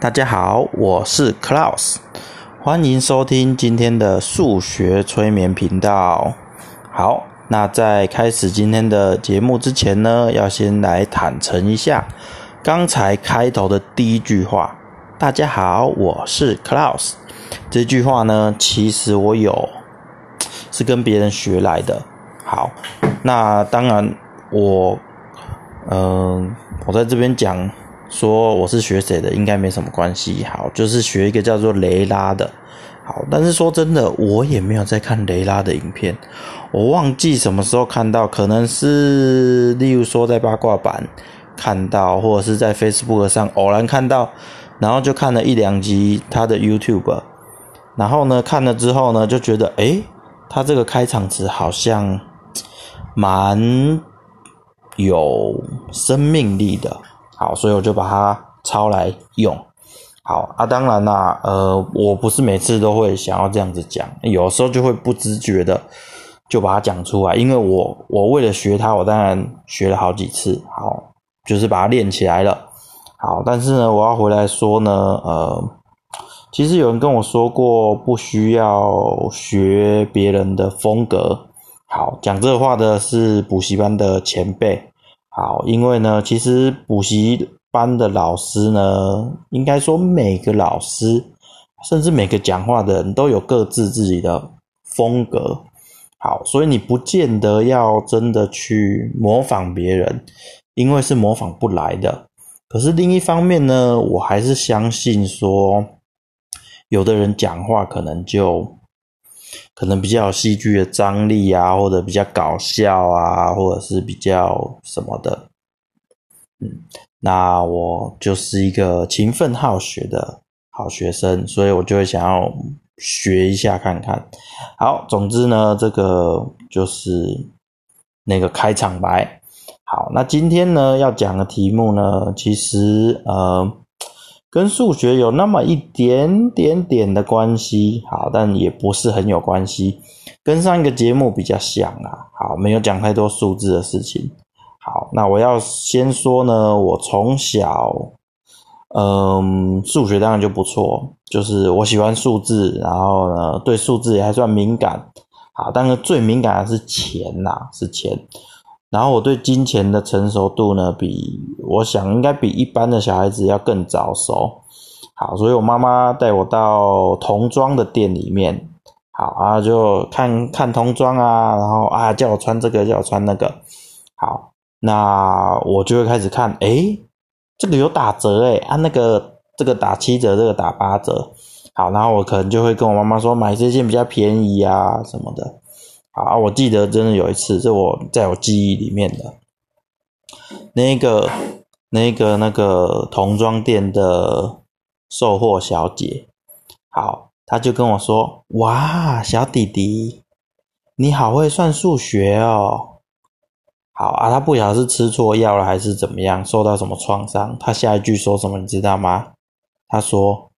大家好，我是 Klaus，欢迎收听今天的数学催眠频道。好，那在开始今天的节目之前呢，要先来坦诚一下，刚才开头的第一句话“大家好，我是 Klaus” 这句话呢，其实我有是跟别人学来的。好，那当然我，嗯，我在这边讲。说我是学谁的，应该没什么关系。好，就是学一个叫做雷拉的。好，但是说真的，我也没有在看雷拉的影片，我忘记什么时候看到，可能是例如说在八卦版看到，或者是在 Facebook 上偶然看到，然后就看了一两集他的 YouTube，然后呢看了之后呢，就觉得诶，他这个开场词好像蛮有生命力的。好，所以我就把它抄来用。好啊，当然啦，呃，我不是每次都会想要这样子讲，有时候就会不自觉的就把它讲出来。因为我我为了学它，我当然学了好几次，好，就是把它练起来了。好，但是呢，我要回来说呢，呃，其实有人跟我说过，不需要学别人的风格。好，讲这话的是补习班的前辈。好，因为呢，其实补习班的老师呢，应该说每个老师，甚至每个讲话的人都有各自自己的风格。好，所以你不见得要真的去模仿别人，因为是模仿不来的。可是另一方面呢，我还是相信说，有的人讲话可能就。可能比较有戏剧的张力啊，或者比较搞笑啊，或者是比较什么的，嗯，那我就是一个勤奋好学的好学生，所以我就会想要学一下看看。好，总之呢，这个就是那个开场白。好，那今天呢要讲的题目呢，其实呃。跟数学有那么一点点点的关系，好，但也不是很有关系。跟上一个节目比较像啊，好，没有讲太多数字的事情。好，那我要先说呢，我从小，嗯，数学当然就不错，就是我喜欢数字，然后呢，对数字也还算敏感。好，但是最敏感的是钱呐，是钱。然后我对金钱的成熟度呢，比我想应该比一般的小孩子要更早熟。好，所以我妈妈带我到童装的店里面，好啊，就看看童装啊，然后啊叫我穿这个，叫我穿那个。好，那我就会开始看，诶，这个有打折诶，啊那个这个打七折，这个打八折。好，然后我可能就会跟我妈妈说，买这件比较便宜啊什么的。啊，我记得真的有一次，是我在我记忆里面的，那个、那个、那个童装店的售货小姐，好，她就跟我说：“哇，小弟弟，你好会算数学哦。”好啊，她不晓得是吃错药了还是怎么样，受到什么创伤。她下一句说什么，你知道吗？她说：“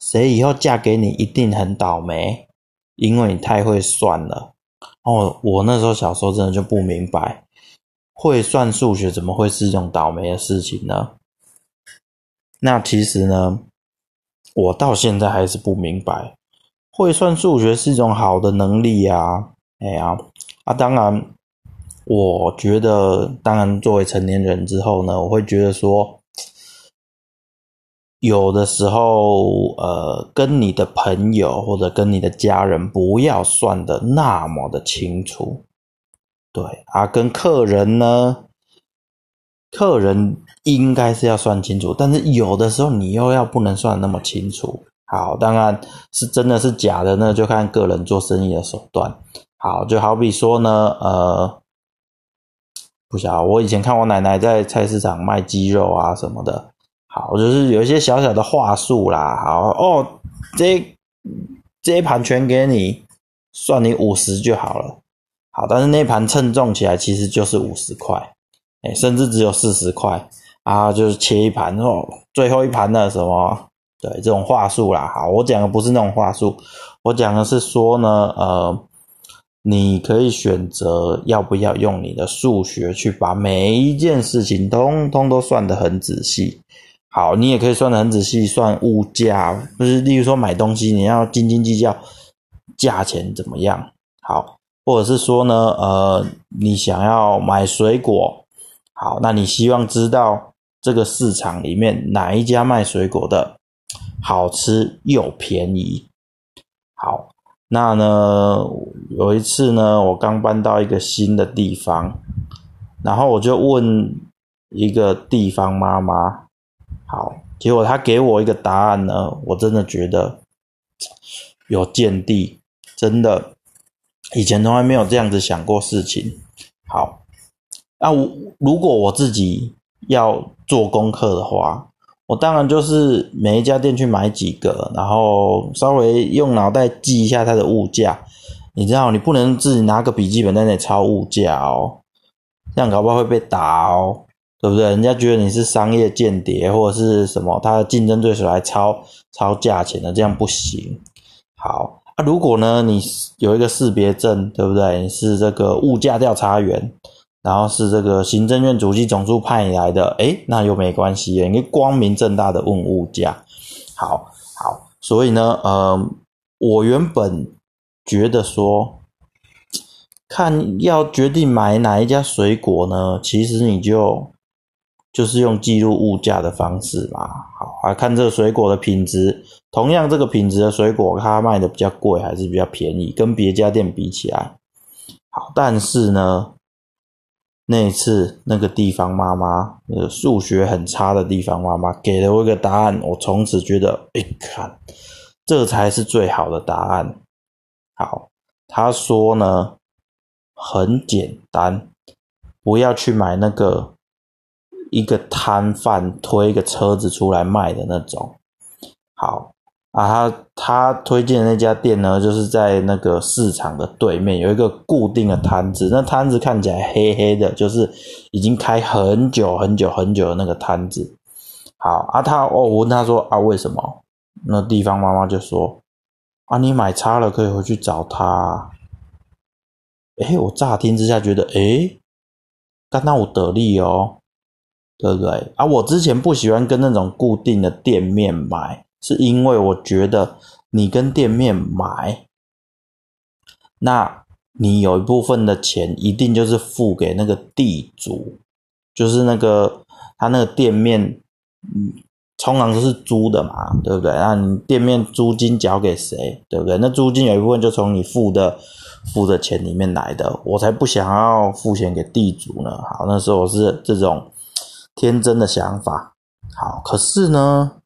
谁以后嫁给你一定很倒霉。”因为你太会算了哦，我那时候小时候真的就不明白，会算数学怎么会是一种倒霉的事情呢？那其实呢，我到现在还是不明白，会算数学是一种好的能力呀。哎呀，啊，当然，我觉得，当然，作为成年人之后呢，我会觉得说。有的时候，呃，跟你的朋友或者跟你的家人不要算的那么的清楚，对啊，跟客人呢，客人应该是要算清楚，但是有的时候你又要不能算那么清楚。好，当然是真的是假的呢，就看个人做生意的手段。好，就好比说呢，呃，不晓得，我以前看我奶奶在菜市场卖鸡肉啊什么的。好，就是有一些小小的话术啦。好哦，这这一盘全给你，算你五十就好了。好，但是那盘称重起来其实就是五十块，哎，甚至只有四十块啊，就是切一盘哦，最后一盘的什么？对，这种话术啦。好，我讲的不是那种话术，我讲的是说呢，呃，你可以选择要不要用你的数学去把每一件事情通通都算得很仔细。好，你也可以算得很仔细，算物价，就是例如说买东西，你要斤斤计较价钱怎么样。好，或者是说呢，呃，你想要买水果，好，那你希望知道这个市场里面哪一家卖水果的好吃又便宜。好，那呢，有一次呢，我刚搬到一个新的地方，然后我就问一个地方妈妈。好，结果他给我一个答案呢，我真的觉得 有见地，真的以前从来没有这样子想过事情。好，那我如果我自己要做功课的话，我当然就是每一家店去买几个，然后稍微用脑袋记一下它的物价。你知道，你不能自己拿个笔记本在那里抄物价哦，这样搞不好会被打哦。对不对？人家觉得你是商业间谍或者是什么，他的竞争对手来抄抄价钱的，这样不行。好，啊，如果呢，你有一个识别证，对不对？你是这个物价调查员，然后是这个行政院主机总处派你来的，诶，那又没关系，你光明正大的问物价。好，好，所以呢，呃，我原本觉得说，看要决定买哪一家水果呢，其实你就。就是用记录物价的方式嘛，好，来看这个水果的品质。同样这个品质的水果，它卖的比较贵还是比较便宜？跟别家店比起来，好，但是呢，那一次那个地方妈妈，呃，数学很差的地方妈妈，给了我一个答案，我从此觉得，哎，看，这才是最好的答案。好，他说呢，很简单，不要去买那个。一个摊贩推一个车子出来卖的那种，好啊，他他推荐的那家店呢，就是在那个市场的对面有一个固定的摊子，那摊子看起来黑黑的，就是已经开很久很久很久的那个摊子。好啊，他哦，我问他说啊，为什么？那地方妈妈就说啊，你买差了可以回去找他。哎，我乍听之下觉得，哎，刚刚我得利哦。对不对？啊，我之前不喜欢跟那种固定的店面买，是因为我觉得你跟店面买，那你有一部分的钱一定就是付给那个地主，就是那个他那个店面，嗯，通常都是租的嘛，对不对？那你店面租金交给谁？对不对？那租金有一部分就从你付的付的钱里面来的，我才不想要付钱给地主呢。好，那时候我是这种。天真的想法，好，可是呢，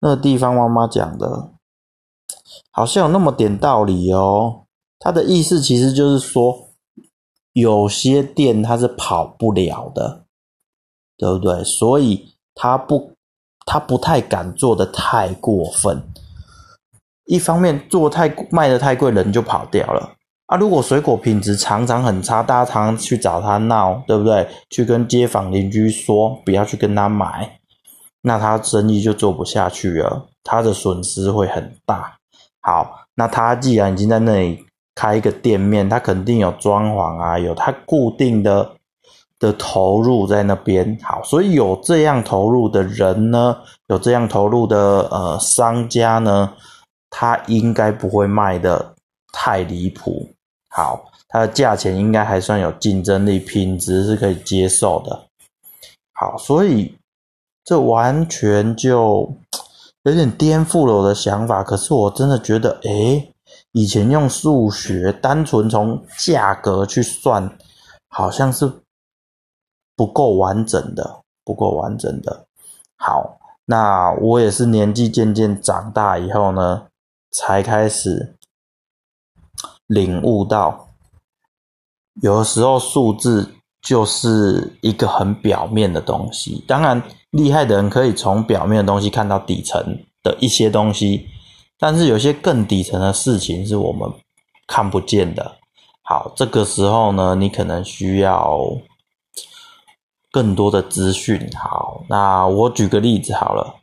那个地方妈妈讲的，好像有那么点道理哦。他的意思其实就是说，有些店他是跑不了的，对不对？所以他不，他不太敢做的太过分。一方面做太卖的太贵，人就跑掉了。啊，如果水果品质常常很差，大家常常去找他闹，对不对？去跟街坊邻居说不要去跟他买，那他生意就做不下去了，他的损失会很大。好，那他既然已经在那里开一个店面，他肯定有装潢啊，有他固定的的投入在那边。好，所以有这样投入的人呢，有这样投入的呃商家呢，他应该不会卖的太离谱。好，它的价钱应该还算有竞争力，品质是可以接受的。好，所以这完全就 有点颠覆了我的想法。可是我真的觉得，诶，以前用数学单纯从价格去算，好像是不够完整的，不够完整的。好，那我也是年纪渐渐长大以后呢，才开始。领悟到，有的时候数字就是一个很表面的东西。当然，厉害的人可以从表面的东西看到底层的一些东西，但是有些更底层的事情是我们看不见的。好，这个时候呢，你可能需要更多的资讯。好，那我举个例子好了，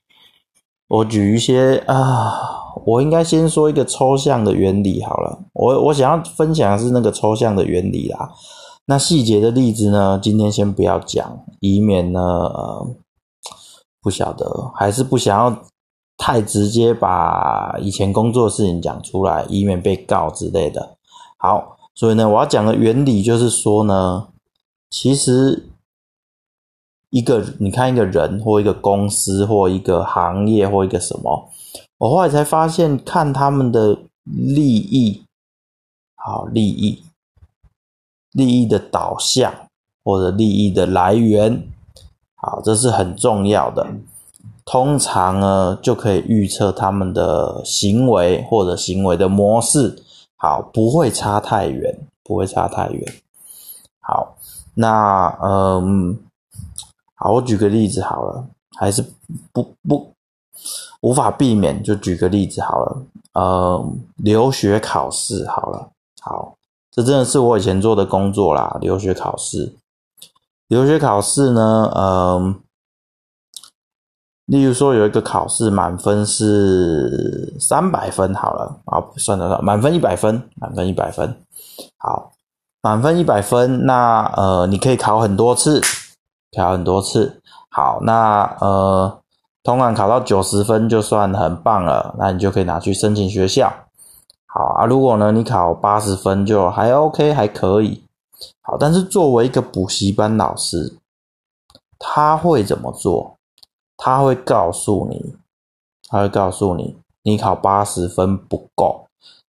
我举一些啊。我应该先说一个抽象的原理好了，我我想要分享的是那个抽象的原理啦。那细节的例子呢，今天先不要讲，以免呢，不晓得，还是不想要太直接把以前工作事情讲出来，以免被告之类的。好，所以呢，我要讲的原理就是说呢，其实一个你看一个人或一个公司或一个行业或一个什么，我后来才发现，看他们的利益，好利益，利益的导向或者利益的来源。好，这是很重要的。通常呢，就可以预测他们的行为或者行为的模式。好，不会差太远，不会差太远。好，那嗯，好，我举个例子好了，还是不不无法避免，就举个例子好了。呃，留学考试好了，好，这真的是我以前做的工作啦，留学考试。留学考试呢，嗯，例如说有一个考试满分是三百分，好了，啊，算得到满分一百分，满分一百分，好，满分一百分，那呃，你可以考很多次，考很多次，好，那呃，通常考到九十分就算很棒了，那你就可以拿去申请学校，好啊，如果呢你考八十分就还 OK，还可以。好，但是作为一个补习班老师，他会怎么做？他会告诉你，他会告诉你，你考八十分不够，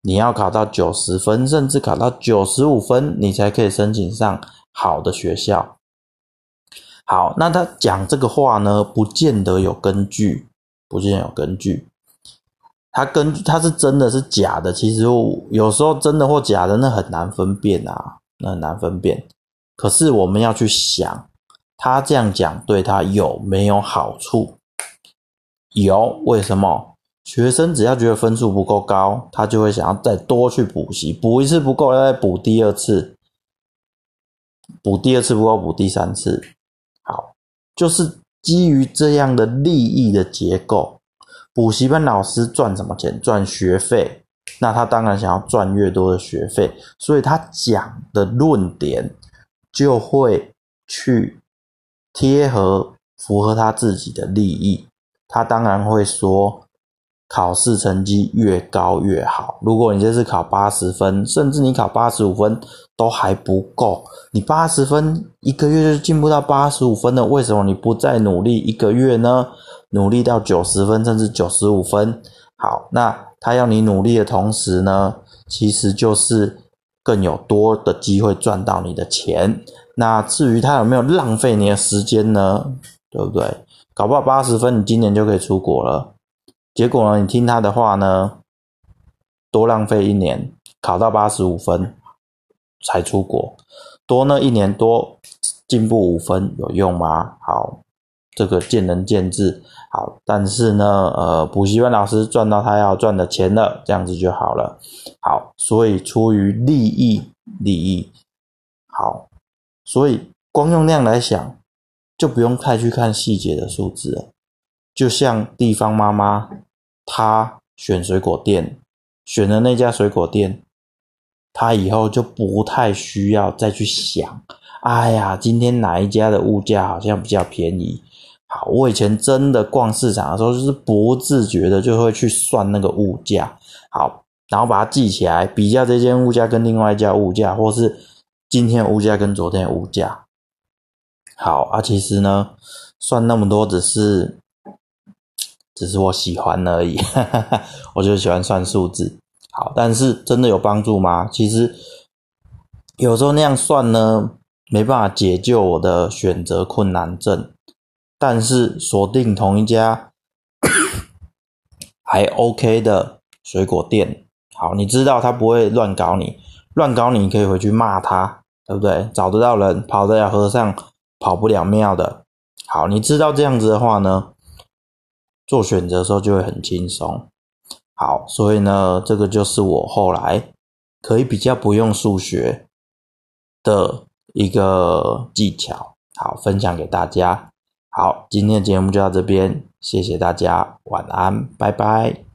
你要考到九十分，甚至考到九十五分，你才可以申请上好的学校。好，那他讲这个话呢，不见得有根据，不见得有根据。他根据他是真的是假的，其实有时候真的或假的，那很难分辨啊。那很难分辨，可是我们要去想，他这样讲对他有没有好处？有，为什么？学生只要觉得分数不够高，他就会想要再多去补习，补一次不够，要再补第二次，补第二次不够，补第三次。就是基于这样的利益的结构，补习班老师赚什么钱？赚学费。那他当然想要赚越多的学费，所以他讲的论点就会去贴合符合他自己的利益。他当然会说，考试成绩越高越好。如果你这次考八十分，甚至你考八十五分都还不够，你八十分一个月就进步到八十五分了，为什么你不再努力一个月呢？努力到九十分，甚至九十五分。好，那。他要你努力的同时呢，其实就是更有多的机会赚到你的钱。那至于他有没有浪费你的时间呢？对不对？搞不好八十分，你今年就可以出国了。结果呢，你听他的话呢，多浪费一年，考到八十五分才出国，多那一年多进步五分有用吗？好，这个见仁见智。好，但是呢，呃，补习班老师赚到他要赚的钱了，这样子就好了。好，所以出于利益，利益好，所以光用量来想，就不用太去看细节的数字了。就像地方妈妈，她选水果店，选的那家水果店，她以后就不太需要再去想，哎呀，今天哪一家的物价好像比较便宜。好，我以前真的逛市场的时候，就是不自觉的就会去算那个物价，好，然后把它记起来，比较这间物价跟另外一家物价，或是今天物价跟昨天物价。好啊，其实呢，算那么多只是，只是我喜欢而已，我就喜欢算数字。好，但是真的有帮助吗？其实有时候那样算呢，没办法解救我的选择困难症。但是锁定同一家 还 OK 的水果店，好，你知道他不会乱搞你，乱搞你可以回去骂他，对不对？找得到人，跑得了和尚跑不了庙的。好，你知道这样子的话呢，做选择的时候就会很轻松。好，所以呢，这个就是我后来可以比较不用数学的一个技巧，好，分享给大家。好，今天的节目就到这边，谢谢大家，晚安，拜拜。